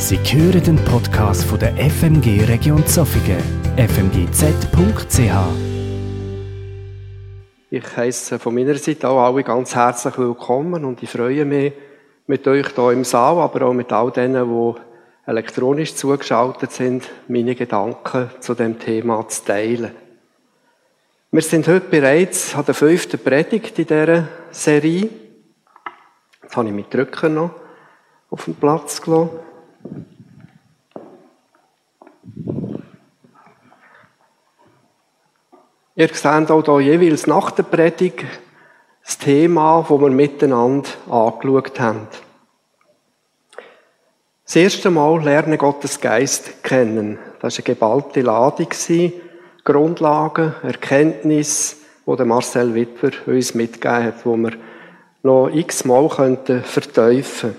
Sie hören den Podcast von der FMG Region Zofingen, fmgz.ch. Ich heiße von meiner Seite auch alle ganz herzlich willkommen und ich freue mich mit euch hier im Saal, aber auch mit all denen, die elektronisch zugeschaltet sind, meine Gedanken zu dem Thema zu teilen. Wir sind heute bereits an der fünften Predigt in dieser Serie. Jetzt habe ich meinen Drücker noch auf den Platz gelassen. Ihr seht auch hier jeweils nach der Predigt das Thema, das wir miteinander angeschaut haben. Das erste Mal lernen Gottes Geist kennen. Das war eine geballte Ladung. Grundlagen, Erkenntnis, die Marcel Wittwer uns mitgegeben hat, wo wir noch x-mal verteufeln könnten.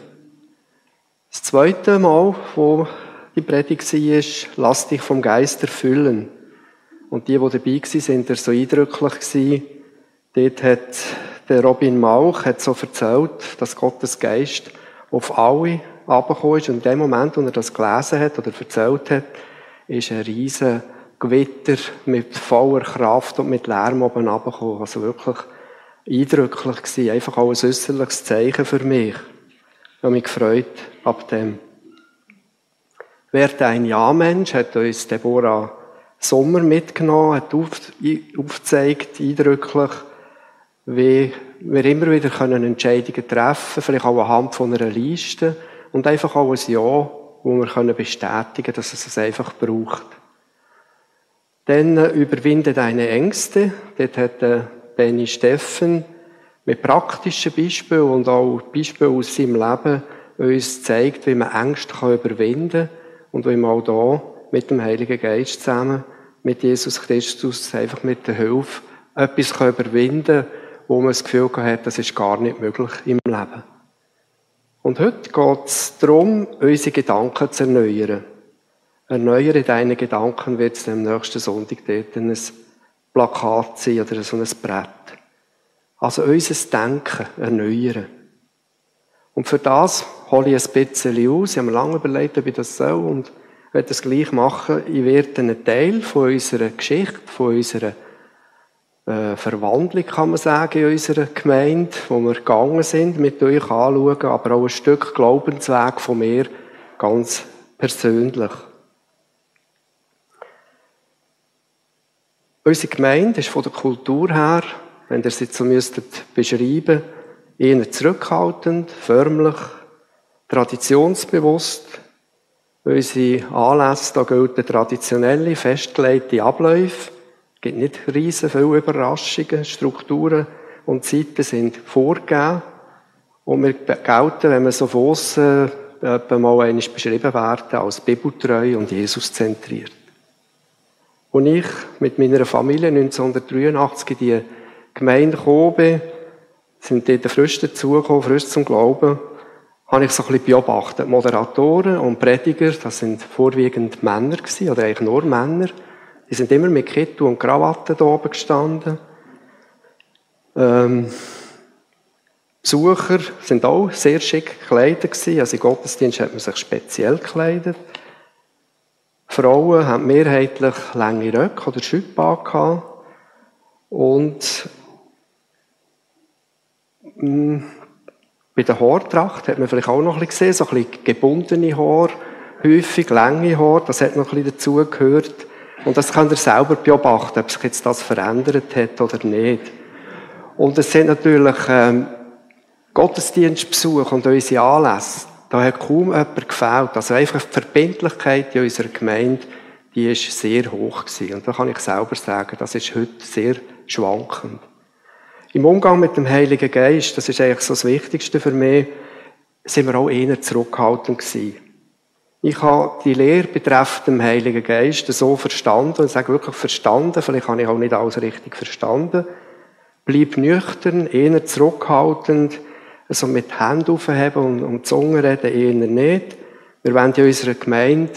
Das zweite Mal, wo die Predigt war, lass dich vom Geist erfüllen. Und die, die dabei waren, sind so eindrücklich Dort hat der Robin Mauch hat so erzählt, dass Gottes Geist auf alle abgekommen ist. Und in dem Moment, wo er das gelesen hat oder erzählt hat, ist ein riesen Gewitter mit voller Kraft und mit Lärm oben abgekommen. Also wirklich eindrücklich gewesen. Einfach auch ein äußerliches Zeichen für mich. Ich habe mich gefreut ab dem. Werde ein Ja-Mensch hat uns Deborah Sommer mitgenommen, hat aufgezeigt, eindrücklich, wie wir immer wieder können Entscheidungen treffen können, vielleicht auch anhand von einer Liste und einfach auch ein Ja, wo wir können bestätigen dass es es einfach braucht. Dann äh, überwinde deine Ängste. Dort hat äh, Benny Steffen mit praktischen Beispielen und auch Beispielen aus seinem Leben uns gezeigt, wie man Ängste überwinden kann und wie man auch da mit dem Heiligen Geist zusammen, mit Jesus Christus, einfach mit der Hilfe etwas überwinden kann, wo man das Gefühl hat, das ist gar nicht möglich im Leben. Und heute geht es darum, unsere Gedanken zu erneuern. Erneuere deine Gedanken wird es am nächsten Sonntag dort ein Plakat sein oder so ein Brett. Also unser Denken erneuern. Und für das hole ich ein bisschen aus. Ich habe mir lange überlegt, ob ich das soll und werde das gleich machen. Ich werde einen Teil von unserer Geschichte, von unserer äh, Verwandlung, kann man sagen, in unserer Gemeinde, wo wir gegangen sind, mit euch anschauen, aber auch ein Stück Glaubensweg von mir, ganz persönlich. Unsere Gemeinde ist von der Kultur her wenn ihr sie so müsstet beschreiben, eher zurückhaltend, förmlich, traditionsbewusst. Unsere Anlässe, da gelten traditionelle, festgelegte Abläufe. Es gibt nicht riesen viele Überraschungen, Strukturen und Zeiten sind vorgegeben. Und wir gelten, wenn wir so von äh, mal einmal beschrieben werden, als bibeltreu und Jesus-zentriert. Und ich mit meiner Familie 1983 die Gemeinde gekommen bin, sind dort frisch dazugekommen, frisch zum Glauben, habe ich so ein bisschen beobachtet. Moderatoren und Prediger, das sind vorwiegend Männer gewesen, oder eigentlich nur Männer. Die sind immer mit Kittel und Krawatte da oben gestanden. Ähm, Besucher sind auch sehr schick gekleidet gewesen. Also im Gottesdienst hat man sich speziell gekleidet. Frauen haben mehrheitlich lange Röcke oder Schüppe gehabt. Und bei der Haartracht hat man vielleicht auch noch ein bisschen gesehen, so ein bisschen gebundene Haar, häufig lange Haar, das hat noch ein bisschen dazugehört. Und das könnt ihr selber beobachten, ob sich jetzt das verändert hat oder nicht. Und es sind natürlich ähm, Gottesdienstbesuche und unsere Anlässe. Da hat kaum jemand gefällt. Also einfach die Verbindlichkeit in unserer Gemeinde, die ist sehr hoch gewesen. Und da kann ich selber sagen, das ist heute sehr schwankend. Im Umgang mit dem Heiligen Geist, das ist eigentlich so das Wichtigste für mich, sind wir auch eher zurückhaltend gewesen. Ich habe die Lehre betreffend dem Heiligen Geist so verstanden, und ich sage wirklich verstanden, vielleicht habe ich auch nicht alles richtig verstanden. Bleib nüchtern, eher zurückhaltend, also mit Händen aufheben und um die Zunge reden eher nicht. Wir wollen in unserer Gemeinde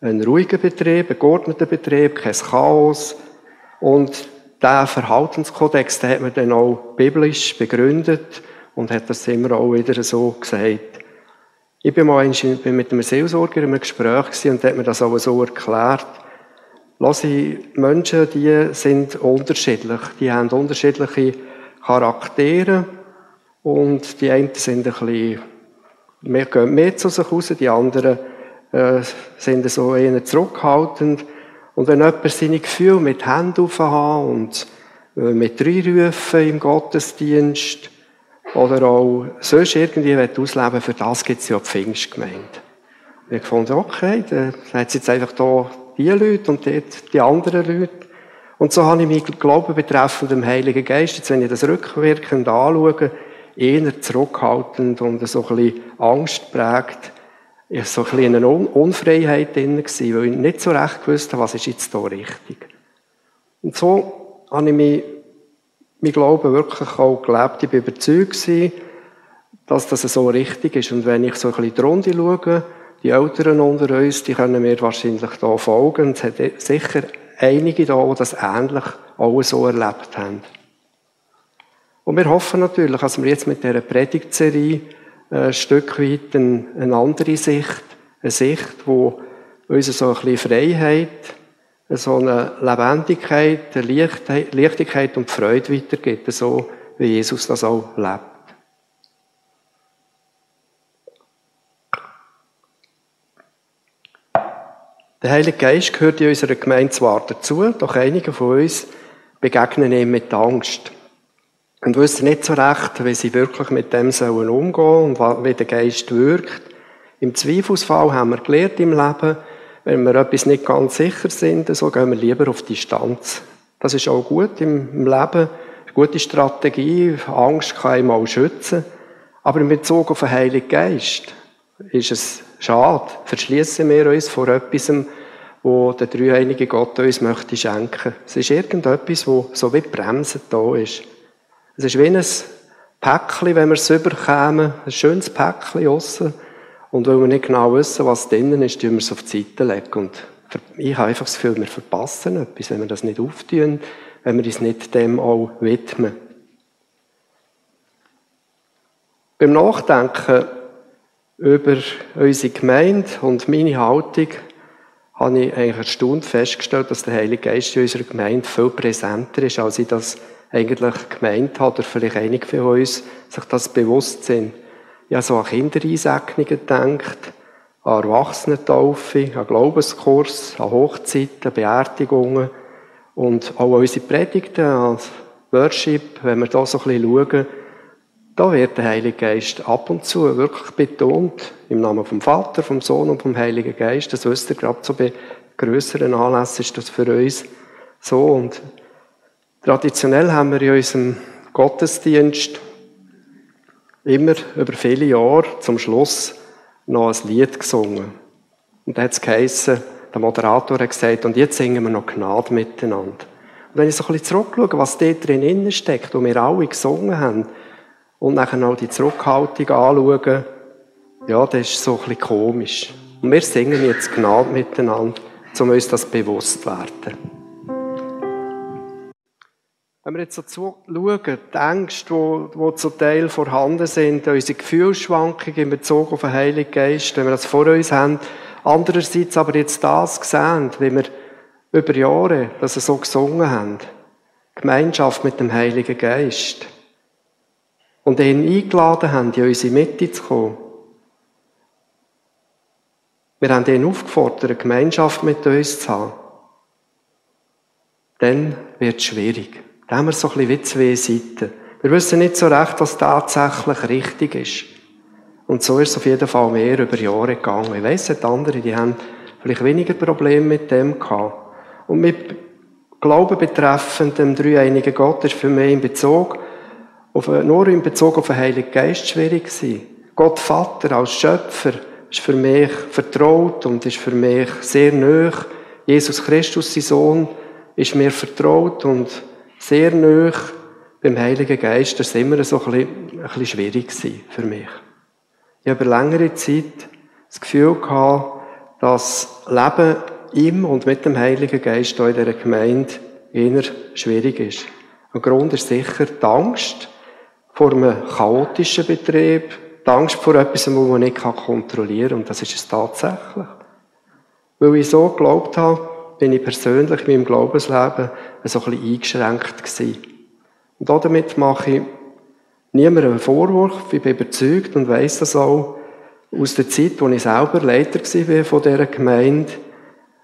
einen ruhigen Betrieb, einen geordneten Betrieb, kein Chaos. Und der Verhaltenskodex, den hat man dann auch biblisch begründet und hat das immer auch wieder so gesagt. Ich bin mal mit einem Seelsorger in einem Gespräch und der hat mir das auch so erklärt. Lass Menschen, die sind unterschiedlich. Die haben unterschiedliche Charaktere und die einen sind ein bisschen, mehr, gehen mehr zu sich raus, die anderen äh, sind so eher zurückhaltend. Und wenn jemand seine Gefühle mit Händen aufhaben und äh, mit Reinrufen im Gottesdienst oder auch sonst irgendwie ausleben für das gibt es ja die Pfingstgemeinde. Und ich fand, okay, dann hat es jetzt einfach da die Leute und dort die anderen Leute. Und so habe ich meinen Glauben betreffend dem Heiligen Geist, jetzt wenn ich das rückwirkend anschaue, eher zurückhaltend und so ein bisschen Angst ich so ein bisschen eine Unfreiheit drin weil ich nicht so recht wusste, was ist jetzt da richtig. Und so habe ich mich, mein Glauben wirklich auch gelebt. Ich bin überzeugt dass das so richtig ist. Und wenn ich so ein bisschen die Runde schaue, die Älteren unter uns, die können mir wahrscheinlich da folgen. Es hat sicher einige da, die das ähnlich auch so erlebt haben. Und wir hoffen natürlich, dass wir jetzt mit dieser Predigtserie ein Stück weit eine, eine andere Sicht, eine Sicht, wo uns so ein bisschen Freiheit, so eine Lebendigkeit, eine Leichtigkeit und Freude weitergibt, so wie Jesus das auch lebt. Der Heilige Geist gehört in unserer Gemeinde zwar dazu, doch einige von uns begegnen ihm mit Angst und wissen nicht so recht, wie sie wirklich mit dem sollen umgehen und wie der Geist wirkt. Im Zweifelsfall haben wir gelernt im Leben, wenn wir etwas nicht ganz sicher sind, so gehen wir lieber auf Distanz. Das ist auch gut im Leben, eine gute Strategie. Angst kann einem auch schützen. Aber in Bezug auf den Heiligen Geist ist es schade. Verschließen wir uns vor etwas, wo der dreieinige Gott uns möchte schenken. Es ist irgendetwas, wo so wie Bremsen da ist. Es ist wie ein Päckchen, wenn wir es überkämen, ein schönes Päckchen aussen. Und weil wir nicht genau wissen, was drinnen ist, tun wir es auf die Seite legen. Und ich habe einfach das Gefühl, wir verpassen etwas, wenn wir das nicht auftun, wenn wir uns nicht dem auch widmen. Beim Nachdenken über unsere Gemeinde und meine Haltung habe ich eigentlich erstaunt festgestellt, dass der Heilige Geist in unserer Gemeinde viel präsenter ist, als ich das eigentlich gemeint hat, oder vielleicht einige von uns sich das bewusst sind. Habe so an Kindereinsegnungen gedacht, an Erwachsenentaufe, an Glaubenskurs, an Hochzeiten, Beerdigungen und auch an unsere Predigten, an Worship, wenn wir da so ein bisschen schauen, da wird der Heilige Geist ab und zu wirklich betont, im Namen vom Vater, vom Sohn und vom Heiligen Geist. Das wisst ihr, gerade so bei grösseren Anlässen ist das für uns so. Und Traditionell haben wir in unserem Gottesdienst immer über viele Jahre zum Schluss noch ein Lied gesungen. Und da hat es geheissen, der Moderator hat gesagt, und jetzt singen wir noch Gnade miteinander. Und wenn ich so ein bisschen zurückschaue, was dort drin steckt, wo wir alle gesungen haben, und nachher noch die Zurückhaltung anschauen, ja, das ist so ein bisschen komisch. Und wir singen jetzt Gnade miteinander, um uns das bewusst zu werden. Wenn wir jetzt so schauen, die Ängste, die, die zum Teil vorhanden sind, unsere Gefühlsschwankungen in Bezug auf den Heiligen Geist, wenn wir das vor uns haben, andererseits aber jetzt das sehen, wie wir über Jahre das so gesungen haben, Gemeinschaft mit dem Heiligen Geist, und ihn eingeladen haben, in unsere Mitte zu kommen. Wir haben ihn aufgefordert, eine Gemeinschaft mit uns zu haben. Dann wird es schwierig. Da haben wir so ein bisschen wie zwei Seiten. Wir wissen nicht so recht, was tatsächlich richtig ist. Und so ist es auf jeden Fall mehr über Jahre gegangen. Ich weiss, es andere, die haben vielleicht weniger Probleme mit dem gehabt. Und mit Glauben betreffend dem dreieinigen Gott ist für mich in Bezug auf, nur in Bezug auf den Heiligen Geist schwierig gewesen. Gott Vater als Schöpfer ist für mich vertraut und ist für mich sehr nöch. Jesus Christus, sein Sohn, ist mir vertraut und sehr nah beim Heiligen Geist, das war immer so ein bisschen, ein bisschen schwierig für mich. Ich habe längere Zeit das Gefühl gehabt, dass Leben im und mit dem Heiligen Geist in dieser Gemeinde eher schwierig ist. Ein Grund ist sicher die Angst vor einem chaotischen Betrieb, Die Angst vor etwas, was man nicht kontrollieren kann. Und das ist es tatsächlich. Weil ich so geglaubt habe, bin ich persönlich in meinem Glaubensleben so ein bisschen eingeschränkt gewesen. Und damit mache ich niemandem einen Vorwurf. Ich bin überzeugt und weiss das auch aus der Zeit, als ich selber Leiter war von dieser Gemeinde.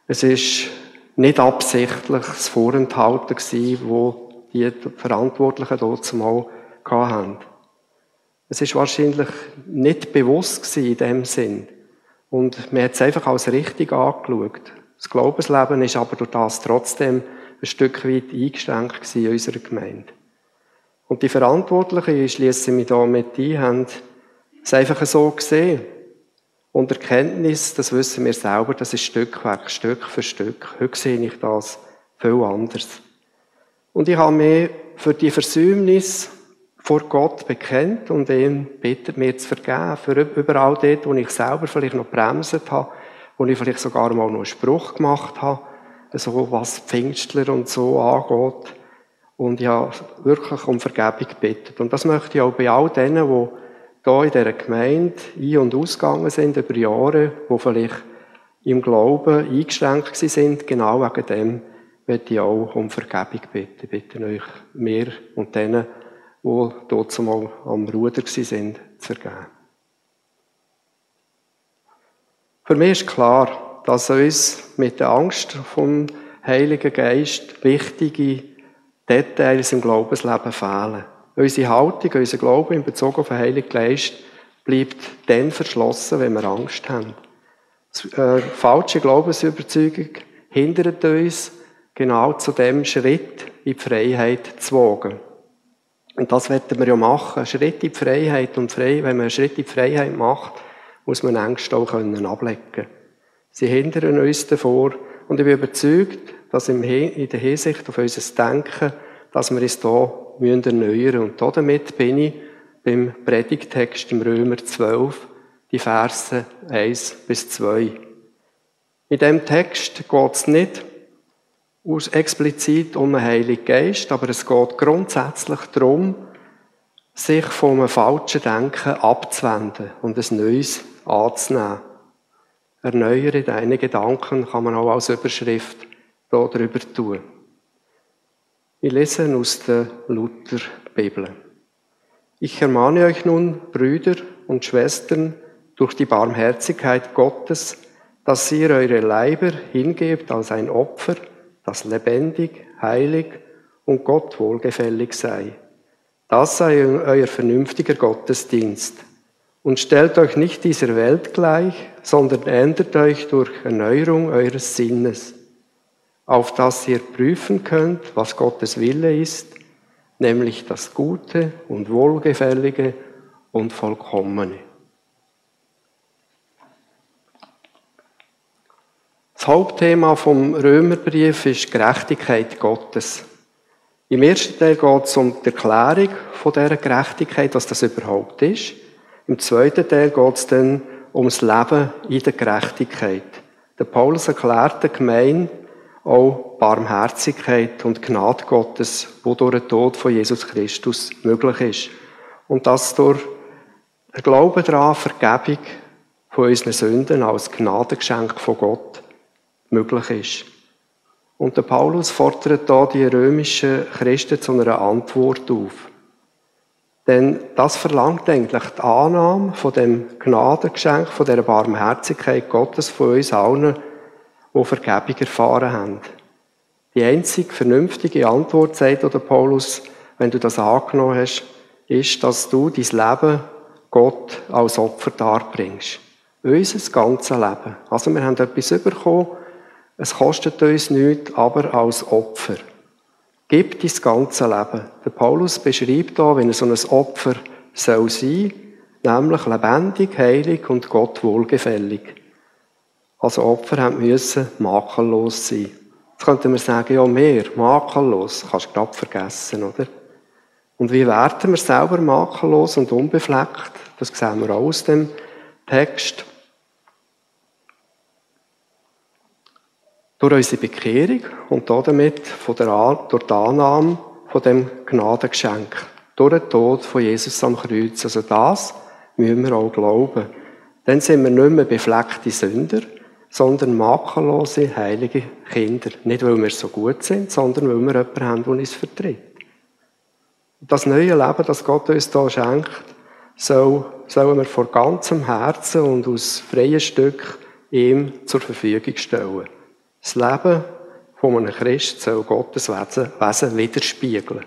Es ist nicht absichtlich das Vorenthalten gewesen, wo die Verantwortlichen dort zumal hatten. Es ist wahrscheinlich nicht bewusst in dem Sinn. Und man hat es einfach als richtig angeschaut. Das Glaubensleben ist aber durch das trotzdem ein Stück weit eingeschränkt in unserer Gemeinde. Und die Verantwortlichen, ich schließe mich da mit ein, haben es einfach so gesehen. Und Erkenntnis, das wissen wir selber, das ist Stückwerk, Stück für Stück. Heute sehe ich das viel anders. Und ich habe mich für die Versäumnis vor Gott bekennt und ihn bittet, mir zu vergeben. Für überall dort, wo ich selber vielleicht noch bremset habe, wo ich vielleicht sogar mal noch einen Spruch gemacht habe, so was Pfingstler und so angeht. Und ich habe wirklich um Vergebung gebeten. Und das möchte ich auch bei all denen, die hier in dieser Gemeinde ein- und ausgegangen sind über Jahre, die vielleicht im Glauben eingeschränkt sind, genau wegen dem möchte ich auch um Vergebung bitten. Ich bitte euch, mir und denen, die dort zumal am Ruder sind, zu vergeben. Für mich ist klar, dass uns mit der Angst vom Heiligen Geist wichtige Details im Glaubensleben fehlen. Unsere Haltung, unser Glaube in Bezug auf den Heiligen Geist bleibt dann verschlossen, wenn wir Angst haben. Die äh, falsche Glaubensüberzeugung hindert uns, genau zu dem Schritt in die Freiheit zu wagen. Und das werden wir ja machen. Ein Schritt in die Freiheit. Und frei, wenn man einen Schritt in die Freiheit macht, muss man Ängste auch können ablecken Sie hindern uns davor. Und ich bin überzeugt, dass in der Hinsicht auf unser Denken, dass wir uns hier erneuern müssen. Und damit bin ich beim Predigtext im Römer 12, die Verse 1 bis 2. In diesem Text geht es nicht explizit um den Heiligen Geist, aber es geht grundsätzlich darum, sich von einem falschen Denken abzuwenden und ein neues anzunehmen. Erneuere deine Gedanken kann man auch als Überschrift hier drüber tun. Ich lese aus der Lutherbibel. Ich ermahne euch nun, Brüder und Schwestern, durch die Barmherzigkeit Gottes, dass ihr eure Leiber hingebt als ein Opfer, das lebendig, heilig und Gott wohlgefällig sei. Das sei euer vernünftiger Gottesdienst. Und stellt euch nicht dieser Welt gleich, sondern ändert euch durch Erneuerung eures Sinnes, auf dass ihr prüfen könnt, was Gottes Wille ist, nämlich das Gute und Wohlgefällige und Vollkommene. Das Hauptthema vom Römerbrief ist Gerechtigkeit Gottes. Im ersten Teil geht es um die Erklärung von dieser Gerechtigkeit, was das überhaupt ist. Im zweiten Teil geht es dann ums Leben in der Gerechtigkeit. Der Paulus erklärt der Gemeinde auch Barmherzigkeit und Gnade Gottes, wo durch den Tod von Jesus Christus möglich ist. Und dass durch den Glauben daran Vergebung von unseren Sünden als Gnadengeschenk von Gott möglich ist. Und der Paulus fordert da die römischen Christen zu einer Antwort auf. Denn das verlangt eigentlich die Annahme von dem Gnadengeschenk, von der Barmherzigkeit Gottes von uns allen, die Vergebung erfahren haben. Die einzig vernünftige Antwort, sagt der Paulus, wenn du das angenommen hast, ist, dass du dein Leben Gott als Opfer darbringst. Unser ganzes Leben. Also wir haben etwas bekommen, es kostet uns nichts, aber als Opfer. Gib dein ganze Leben. Der Paulus beschreibt da, wenn er so ein Opfer soll sein, nämlich lebendig, heilig und Gott wohlgefällig. Also Opfer müssen makellos sein. Jetzt könnte man sagen, ja mehr, makellos, kannst du gerade vergessen, oder? Und wie werden wir selber makellos und unbefleckt? Das sehen wir auch aus dem Text. Durch unsere Bekehrung und damit von der, durch die Annahme von dem Gnadengeschenk, durch den Tod von Jesus am Kreuz. Also das müssen wir auch glauben. Dann sind wir nicht mehr befleckte Sünder, sondern makellose, heilige Kinder. Nicht, weil wir so gut sind, sondern weil wir jemanden haben, der uns vertritt. Das neue Leben, das Gott uns hier schenkt, soll, sollen wir vor ganzem Herzen und aus freien Stück ihm zur Verfügung stellen. Das Leben von einem Christ soll Gottes Wesen widerspiegeln.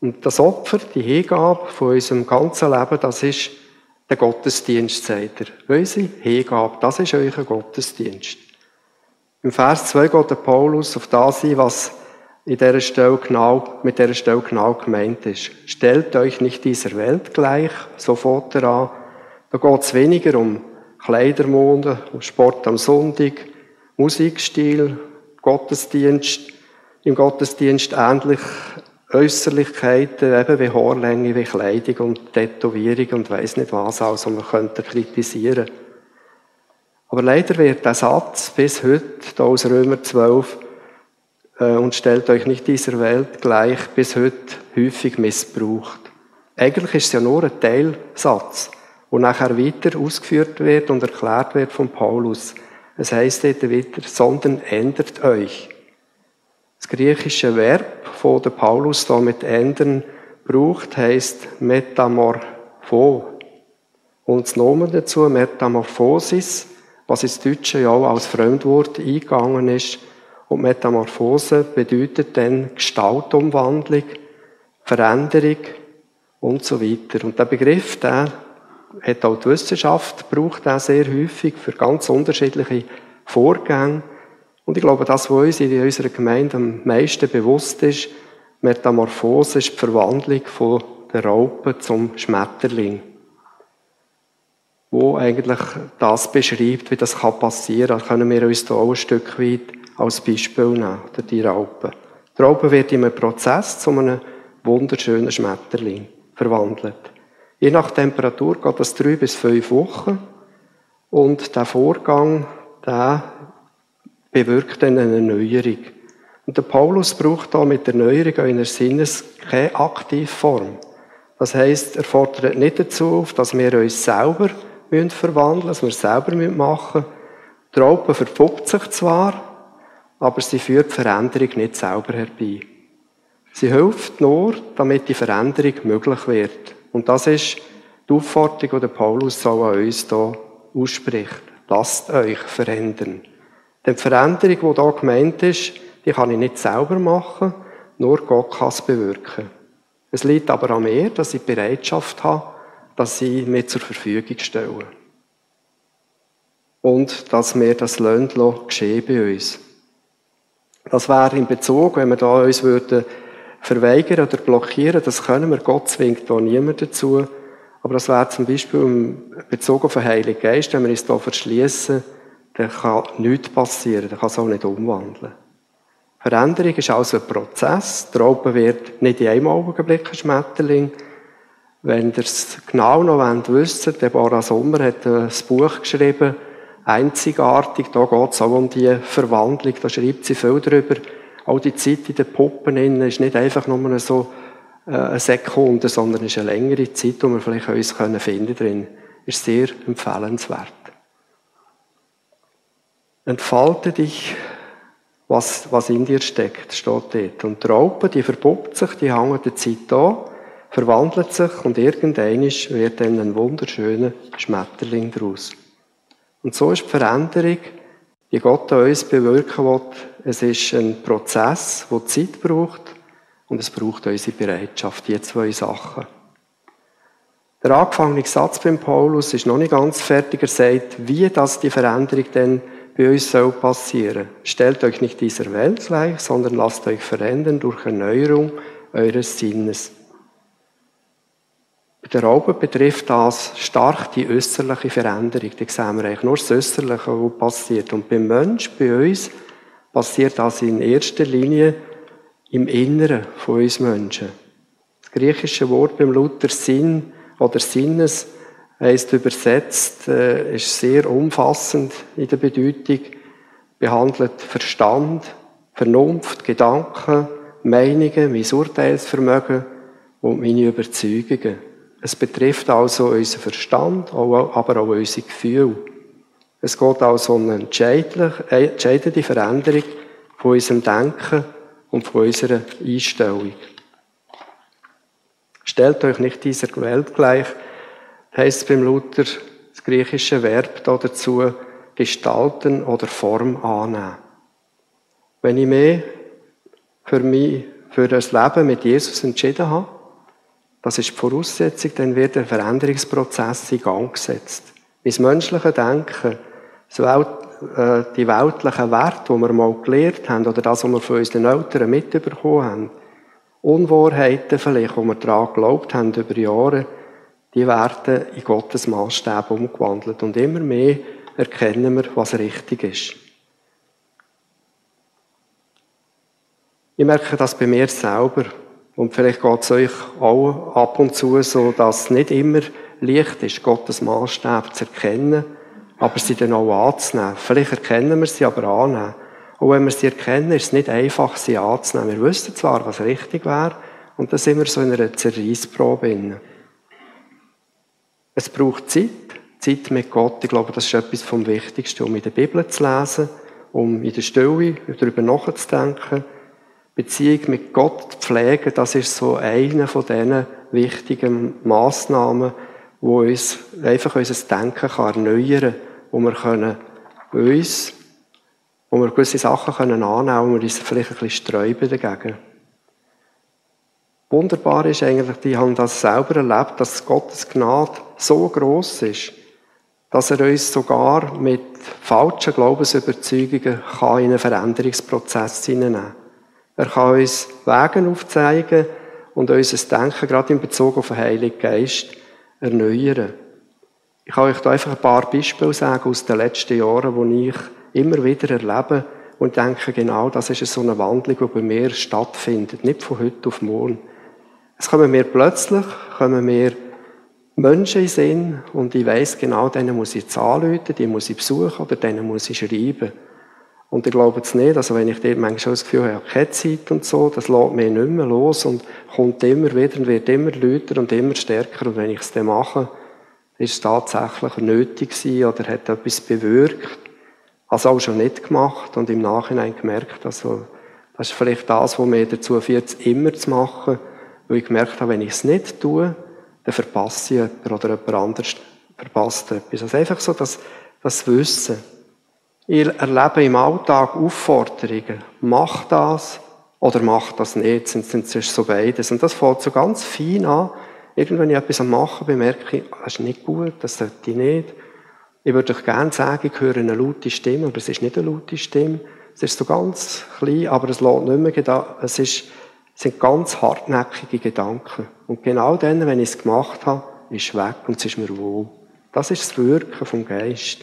Und das Opfer, die Hingabe von unserem ganzen Leben, das ist der Gottesdienst, sagt er. Unsere Hingabe, das ist euer Gottesdienst. Im Vers 2 geht der Paulus auf das ein, was in dieser Stelle genau, mit dieser Stelle genau gemeint ist. Stellt euch nicht dieser Welt gleich, so fährt er an. Da geht es weniger um Kleidermode, um Sport am Sonntag, Musikstil, Gottesdienst, im Gottesdienst ähnlich Äußerlichkeiten, eben wie Haarlänge, wie Kleidung und Tätowierung und weiss nicht was, also man könnte kritisieren. Aber leider wird der Satz bis heute, da aus Römer 12, äh, und stellt euch nicht dieser Welt gleich, bis heute häufig missbraucht. Eigentlich ist es ja nur ein Teilsatz, der nachher weiter ausgeführt wird und erklärt wird von Paulus. Es heißt dort wieder, sondern ändert euch. Das griechische Verb, von der Paulus da mit ändern braucht, heißt metamorpho. Und das Nomen dazu, Metamorphosis, was ins Deutsche ja auch als Fremdwort eingegangen ist. Und Metamorphose bedeutet dann Gestaltumwandlung, Veränderung und so weiter. Und der Begriff, der hat auch die Wissenschaft, braucht auch sehr häufig für ganz unterschiedliche Vorgänge. Und ich glaube, das, was uns in unserer Gemeinde am meisten bewusst ist, Metamorphose ist die Verwandlung von der Raupe zum Schmetterling. Wo eigentlich das beschreibt, wie das passieren kann, können wir uns da auch ein Stück weit als Beispiel nehmen, die Raupe. Die Raupe wird in einem Prozess zu einem wunderschönen Schmetterling verwandelt. Je nach Temperatur geht das drei bis fünf Wochen und der Vorgang, der bewirkt dann eine Erneuerung. Und der Paulus braucht da mit der Erneuerung eines Sinnes keine Aktivform. Das heißt, er fordert nicht dazu auf, dass wir uns selber verwandeln müssen, dass wir es selber machen müssen. Die Raupe verpuppt sich zwar, aber sie führt die Veränderung nicht selber herbei. Sie hilft nur, damit die Veränderung möglich wird. Und das ist die Aufforderung, die Paulus so an uns hier ausspricht. Lasst euch verändern. Denn die Veränderung, die hier gemeint ist, die kann ich nicht selber machen, nur Gott kann es bewirken. Es liegt aber an mir, dass ich Bereitschaft habe, dass ich mir zur Verfügung stelle. Und dass wir das Löndlo geschehen bei uns. Das wäre in Bezug, wenn wir da uns würden verweigern oder blockieren, das können wir, Gott zwingt da niemand dazu. Aber das wäre zum Beispiel in Bezug auf den Heiligen Geist, wenn wir uns da verschließen, dann kann nichts passieren, dann kann es auch nicht umwandeln. Veränderung ist also ein Prozess. Raupe wird nicht in einem Augenblick ein Schmetterling. Wenn ihr es genau noch wissen wollt, Deborah Sommer hat ein Buch geschrieben, einzigartig, da geht es auch um die Verwandlung, da schreibt sie viel darüber. Auch die Zeit in den Puppen ist nicht einfach nur so äh, eine Sekunde, sondern ist eine längere Zeit, wo wir vielleicht uns finden können. Ist sehr empfehlenswert. Entfalte dich, was, was in dir steckt, steht dort. Und die Raupe, die verpuppt sich, die hängt der Zeit an, verwandelt sich und irgendwann wird dann ein wunderschöner Schmetterling daraus. Und so ist die Veränderung, die Gott an uns bewirken will, es ist ein Prozess, der Zeit braucht und es braucht unsere Bereitschaft, die zwei Sachen. Der angefangene Satz beim Paulus ist noch nicht ganz fertig. Er sagt, wie das die Veränderung denn bei uns soll passieren. Stellt euch nicht dieser Welt gleich, sondern lasst euch verändern durch Erneuerung eures Sinnes. Bei der Raupe betrifft das stark die äußerliche Veränderung. Da sehen wir eigentlich nur das Äußerliche, was passiert. Und beim Mensch, bei uns, passiert das in erster Linie im Inneren von uns Menschen. Das griechische Wort beim Luther Sinn oder Sinnes heißt übersetzt, äh, ist sehr umfassend in der Bedeutung, behandelt Verstand, Vernunft, Gedanken, Meinungen, mein Urteilsvermögen und meine Überzeugungen. Es betrifft also unseren Verstand, aber auch unsere Gefühle. Es geht also um eine entscheidende Veränderung von unserem Denken und von unserer Einstellung. Stellt euch nicht dieser Welt gleich, heißt beim Luther das griechische Verb dazu gestalten oder Form annehmen. Wenn ich mich für mich, für das Leben mit Jesus entschieden habe, das ist die Voraussetzung, dann wird der Veränderungsprozess in Gang gesetzt. Mein menschliches Denken, äh, die weltlichen Werte, die wir mal gelernt haben, oder das, was wir von unseren Eltern mitbekommen haben, Unwahrheiten vielleicht, die wir daran geglaubt haben über Jahre, die werden in Gottes Maßstab umgewandelt. Und immer mehr erkennen wir, was richtig ist. Ich merke das bei mir selber. Und vielleicht geht es euch auch ab und zu so, dass es nicht immer leicht ist, Gottes Maßstab zu erkennen, aber sie dann auch anzunehmen. Vielleicht erkennen wir sie, aber annehmen. Und wenn wir sie erkennen, ist es nicht einfach, sie anzunehmen. Wir wissen zwar, was richtig wäre, und dann sind wir so in einer Zerreissprobe. Es braucht Zeit, Zeit mit Gott. Ich glaube, das ist etwas vom Wichtigsten, um in der Bibel zu lesen, um in der Stille darüber nachzudenken, Beziehung mit Gott zu pflegen, das ist so eine von diesen wichtigen Massnahmen, wo uns einfach unser Denken kann erneuern kann, wo wir können uns, wo wir gewisse Sachen können annehmen, wo wir uns vielleicht ein bisschen sträuben dagegen. Wunderbar ist eigentlich, die haben das selber erlebt, dass Gottes Gnade so groß ist, dass er uns sogar mit falschen Glaubensüberzeugungen in einen Veränderungsprozess hineinnehmen kann. Er kann uns Wege aufzeigen und unser Denken gerade in Bezug auf den Heiligen Geist erneuern. Ich kann euch da einfach ein paar Beispiele sagen aus den letzten Jahren, die ich immer wieder erlebe und denke, genau das ist so eine Wandlung, die bei mir stattfindet, nicht von heute auf morgen. Es kommen mir plötzlich, kommen mir Menschen in Sinn und ich weiss genau, denen muss ich jetzt anrufen, die muss ich besuchen oder denen muss ich schreiben. Und ich glaube es nicht, also wenn ich dort manchmal das Gefühl habe, ich habe keine Zeit und so, das lässt mich nicht mehr los und kommt immer wieder und wird immer lauter und immer stärker. Und wenn ich es dann mache, ist es tatsächlich nötig gewesen oder hat etwas bewirkt. Also auch schon nicht gemacht und im Nachhinein gemerkt, also das ist vielleicht das, was mich dazu führt, es immer zu machen, weil ich gemerkt habe, wenn ich es nicht tue, dann verpasse ich jemanden oder jemand anderes verpasst etwas. Also einfach so das, das Wissen. Ich erlebe im Alltag Aufforderungen. Mach das oder mach das nicht. Es ist so beides. Und das fällt so ganz fein an. Irgendwann, wenn ich etwas am Machen bemerke ich, das ist nicht gut, das sollte ich nicht. Ich würde euch gerne sagen, ich höre eine laute Stimme, aber es ist nicht eine laute Stimme. Es ist so ganz klein, aber es lässt nicht mehr Es, ist, es sind ganz hartnäckige Gedanken. Und genau dann, wenn ich es gemacht habe, ist es weg und es ist mir wohl. Das ist das Wirken vom Geist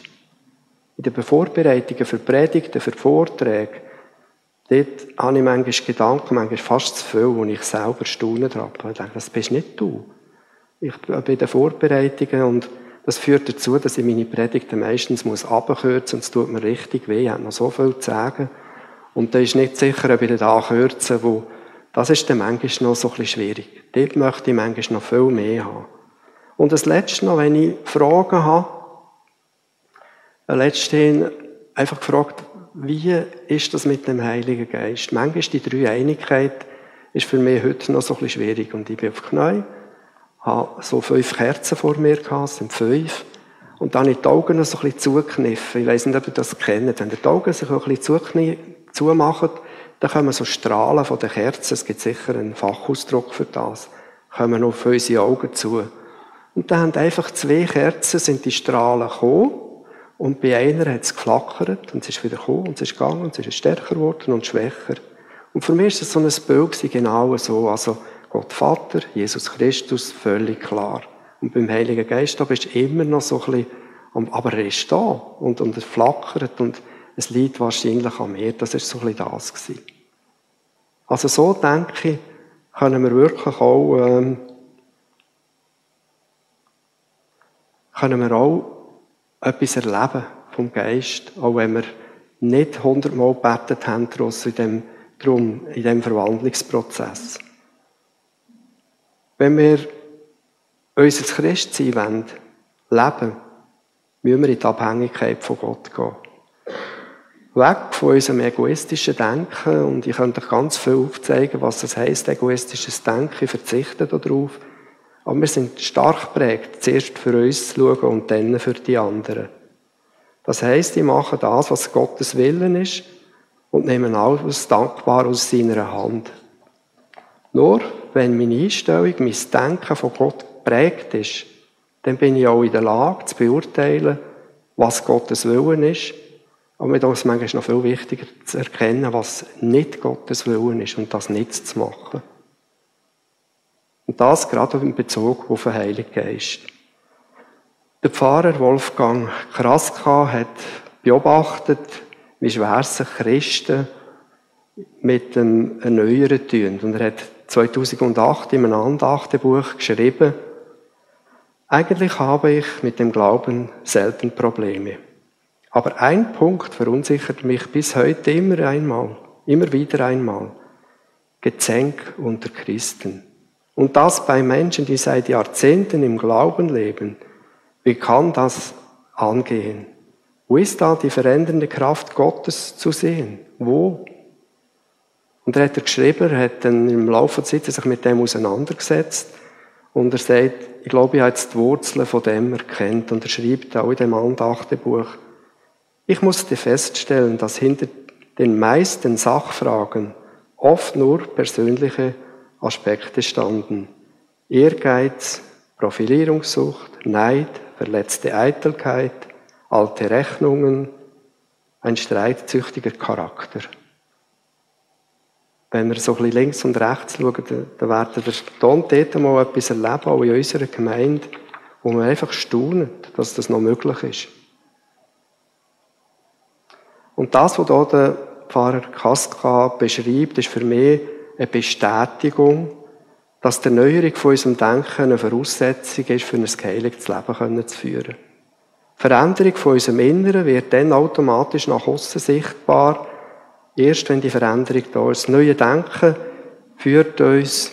in den Vorbereitungen für Predigten, für Vorträge, dort habe ich manchmal Gedanken, manchmal fast zu viel, wo ich selber staunen habe. Ich denke, das bist nicht du. Ich bin bei den Vorbereitungen und das führt dazu, dass ich meine Predigten meistens muss abkürzen und es tut mir richtig weh. Ich habe noch so viel zu sagen. Und da ist nicht sicher, ob ich da kürzen wo das ist dann manchmal noch so ein bisschen schwierig. Dort möchte ich manchmal noch viel mehr haben. Und das Letzte noch, wenn ich Fragen habe, letztens einfach gefragt, wie ist das mit dem Heiligen Geist? Manchmal ist die Dreieinigkeit ist für mich heute noch so ein bisschen schwierig. Und ich bin auf Knie, habe so fünf Kerzen vor mir gehabt, sind fünf. Und dann habe ich die Augen so ein bisschen zugekniffen. Ich weiss nicht, ob ihr das kennt. Wenn die Augen sich ein bisschen zumachen, dann kommen so Strahlen von den Kerzen, es gibt sicher einen Fachausdruck für das, kommen auf unsere Augen zu. Und dann haben einfach zwei Kerzen, sind die Strahlen gekommen. Und bei einer hat es geflackert und es ist wieder gekommen und es ist gegangen und es ist stärker geworden und schwächer. Und für mich ist es so ein Bild genau so. Also Gott Vater, Jesus Christus, völlig klar. Und beim Heiligen Geist, da bist du immer noch so ein bisschen, aber er ist da und, und es flackert und es liegt wahrscheinlich an mir. Das ist so ein bisschen das gewesen. Also so denke ich, können wir wirklich auch, ähm, können wir auch etwas erleben vom Geist, auch wenn wir nicht hundertmal gebetet haben, in dem, drum, in dem Verwandlungsprozess. Wenn wir unser Christsein wollen, leben, müssen wir in die Abhängigkeit von Gott gehen. Weg von unserem egoistischen Denken, und ich könnte euch ganz viel aufzeigen, was das heisst, egoistisches Denken, ich verzichte darauf. Aber wir sind stark geprägt, zuerst für uns zu schauen und dann für die anderen. Das heisst, ich mache das, was Gottes Willen ist, und nehme alles dankbar aus seiner Hand. Nur, wenn meine Einstellung, mein Denken von Gott geprägt ist, dann bin ich auch in der Lage zu beurteilen, was Gottes Willen ist. Aber mir ist es manchmal noch viel wichtiger zu erkennen, was nicht Gottes Willen ist und das nicht zu machen. Und das gerade in Bezug auf den Heiligen Geist. Der Pfarrer Wolfgang Kraska hat beobachtet, wie schwer sich Christen mit dem Erneuern tun. Und er hat 2008 in einem Andachtenbuch geschrieben, eigentlich habe ich mit dem Glauben selten Probleme. Aber ein Punkt verunsichert mich bis heute immer einmal, immer wieder einmal. Gezänk unter Christen. Und das bei Menschen, die seit Jahrzehnten im Glauben leben. Wie kann das angehen? Wo ist da die verändernde Kraft Gottes zu sehen? Wo? Und er hat geschrieben, er hat dann im Laufe der Zeit sich mit dem auseinandergesetzt und er sagt, ich glaube, ich habe jetzt die Wurzeln von dem erkennt und er schreibt auch in dem Andachtenbuch, ich musste feststellen, dass hinter den meisten Sachfragen oft nur persönliche Aspekte standen. Ehrgeiz, Profilierungssucht, Neid, verletzte Eitelkeit, alte Rechnungen, ein streitzüchtiger Charakter. Wenn wir so ein bisschen links und rechts schauen, dann werden wir dort mal etwas erleben, auch in unserer Gemeinde, wo man einfach staunt, dass das noch möglich ist. Und das, was hier der Pfarrer Kaska beschreibt, ist für mich eine Bestätigung, dass die Erneuerung von unserem Denken eine Voraussetzung ist, für ein geheiligtes Leben zu führen. Die Veränderung von unserem Inneren wird dann automatisch nach außen sichtbar, erst wenn die Veränderung da ist. Das neue Denken führt uns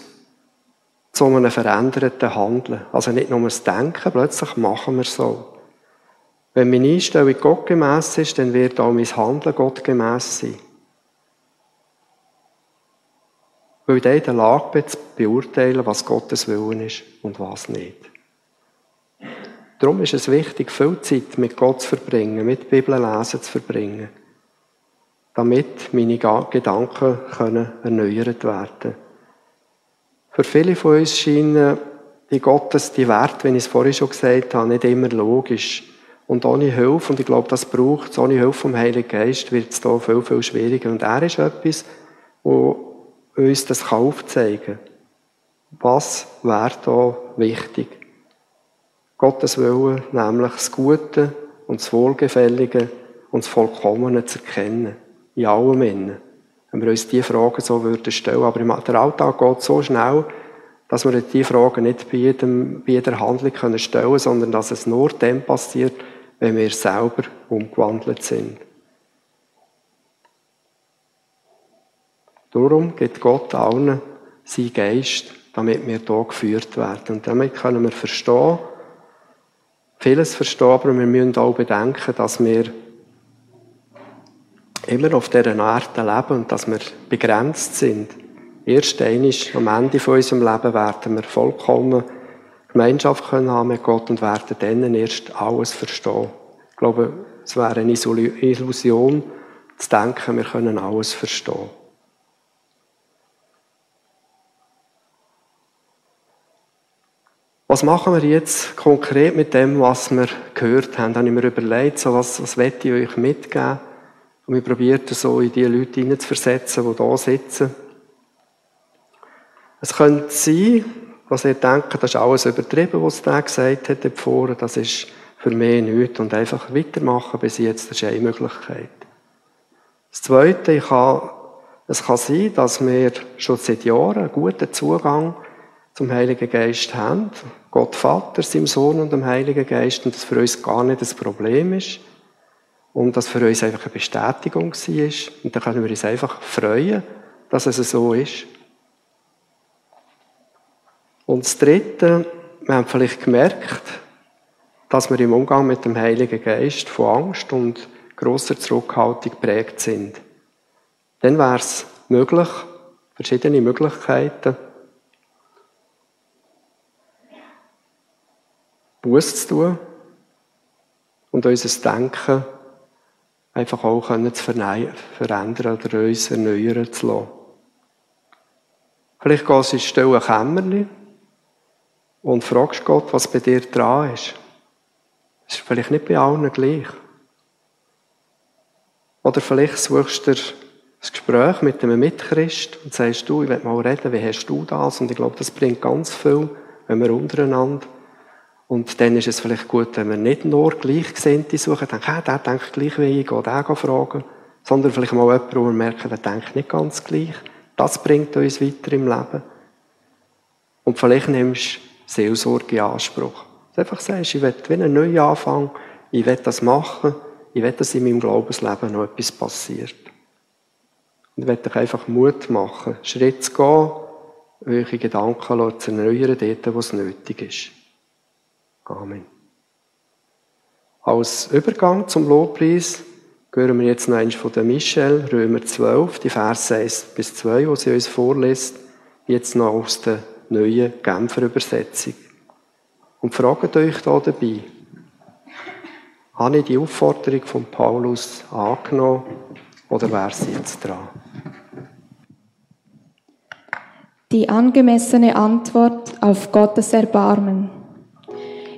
zu einem veränderten Handeln. Also nicht nur das Denken, plötzlich machen wir so. Wenn meine Einstellung gottgemäß ist, dann wird auch mein Handeln gottgemäß sein. Weil ich in der Lage bin, zu beurteilen, was Gottes Willen ist und was nicht. Darum ist es wichtig, viel Zeit mit Gott zu verbringen, mit Bibellesen zu verbringen, damit meine Gedanken können erneuert werden Für viele von uns scheinen die Gottes, die Werte, wie ich es vorhin schon gesagt habe, nicht immer logisch. Und ohne Hilfe, und ich glaube, das braucht es, ohne Hilfe vom Heiligen Geist wird es da viel, viel schwieriger. Und er ist etwas, wo uns das aufzeigen kann. Was wäre da wichtig? Gottes Willen, nämlich das Gute und das Wohlgefällige und das Vollkommene zu erkennen. In allem innen. Wenn wir uns diese Fragen so würden stellen. Aber der Alltag geht so schnell, dass wir diese Fragen nicht bei, jedem, bei jeder Handlung können stellen können, sondern dass es nur dann passiert, wenn wir selber umgewandelt sind. Darum gibt Gott allen seinen Geist, damit wir hier geführt werden. Und damit können wir verstehen, vieles verstehen, aber wir müssen auch bedenken, dass wir immer auf dieser Art leben und dass wir begrenzt sind. Erst einmal am Ende von unserem Leben werden wir vollkommen Gemeinschaft können haben mit Gott und werden dann erst alles verstehen. Ich glaube, es wäre eine Illusion zu denken, wir können alles verstehen. Was machen wir jetzt konkret mit dem, was wir gehört haben? Da habe ich mir überlegt, so was, was möchte ich euch mitgeben? Und wir probiert so in die Leute hineinzuversetzen, die da sitzen. Es könnte sein, was ihr denkt, das ist alles übertrieben, was der gesagt hat vorher, das ist für mich nichts und einfach weitermachen bis jetzt, das ist eine Möglichkeit. Das Zweite, ich kann, es kann sein, dass wir schon seit Jahren einen guten Zugang zum Heiligen Geist haben. Gott Vater, seinem Sohn und dem Heiligen Geist und das für uns gar nicht das Problem ist. Und das für uns einfach eine Bestätigung war. Und dann können wir uns einfach freuen, dass es so ist. Und das Dritte, wir haben vielleicht gemerkt, dass wir im Umgang mit dem Heiligen Geist von Angst und großer Zurückhaltung geprägt sind. Dann wäre es möglich, verschiedene Möglichkeiten, Buß zu tun und unser Denken einfach auch zu verändern oder uns erneuern zu lassen. Vielleicht gehst du ins stille Kämmerchen und fragst Gott, was bei dir dran ist. Das ist vielleicht nicht bei allen gleich. Oder vielleicht suchst du ein Gespräch mit einem Mitchrist und sagst du, ich will mal reden, wie hast du das? Und ich glaube, das bringt ganz viel, wenn wir untereinander und dann ist es vielleicht gut, wenn wir nicht nur Gleichgesinnte suchen, denken, hey, der denkt gleich wie ich, gehe den fragen, sondern vielleicht mal jemanden, wo wir merken, der denkt nicht ganz gleich. Das bringt uns weiter im Leben. Und vielleicht nimmst du Seelsorge in Anspruch. Du einfach sagst, ich will wie einen neuen ich will das machen, ich will, dass in meinem Glaubensleben noch etwas passiert. Und ich will dich einfach Mut machen, Schritt zu gehen, eure Gedanken zu erneuern, dort, wo es nötig ist. Amen. Als Übergang zum Lobpreis hören wir jetzt noch eins von der Michelle, Römer 12, die Verse 1 bis 2, wo sie uns vorliest, jetzt noch aus der neuen Genfer Übersetzung. Und fragt euch da dabei, habe ich die Aufforderung von Paulus angenommen oder wäre sie jetzt dran? Die angemessene Antwort auf Gottes Erbarmen.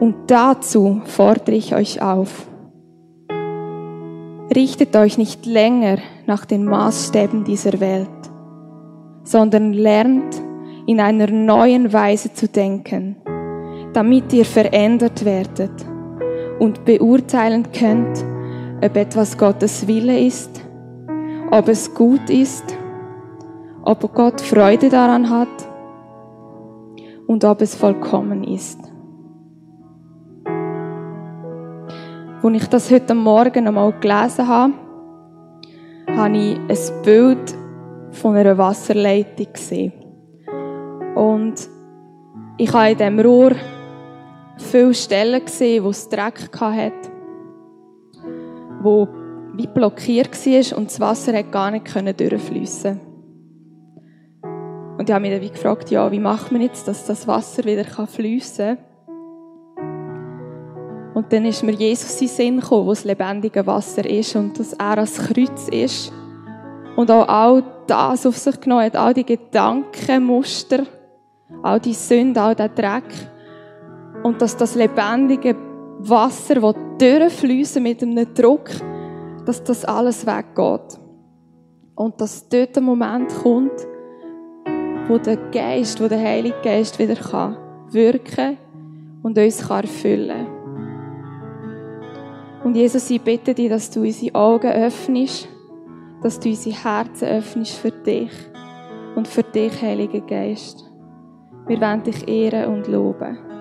und dazu fordere ich euch auf. Richtet euch nicht länger nach den Maßstäben dieser Welt, sondern lernt in einer neuen Weise zu denken, damit ihr verändert werdet und beurteilen könnt, ob etwas Gottes Wille ist, ob es gut ist, ob Gott Freude daran hat und ob es vollkommen ist. Als ich das heute Morgen einmal gelesen habe, habe ich ein Bild von einer Wasserleitung gesehen. Und ich habe in diesem Rohr viele Stellen gesehen, wo es Dreck hatte, wo wie blockiert war und das Wasser hat gar nicht durchfließen Und ich habe mich dann gefragt, ja, wie macht man jetzt, dass das Wasser wieder fließen kann? Und dann ist mir Jesus in Sinn gekommen, wo das lebendige Wasser ist und dass er als Kreuz ist. Und auch all das auf sich genommen hat, all die Gedankenmuster, all die Sünden, all der Dreck. Und dass das lebendige Wasser, das durchfließen mit einem Druck, dass das alles weggeht. Und dass dort ein Moment kommt, wo der Geist, wo der Heilige Geist wieder kann wirken und uns kann erfüllen kann. Und Jesus, ich bitte dich, dass du unsere Augen öffnest, dass du unsere Herzen öffnest für dich und für dich, Heiliger Geist. Wir wollen dich ehren und loben.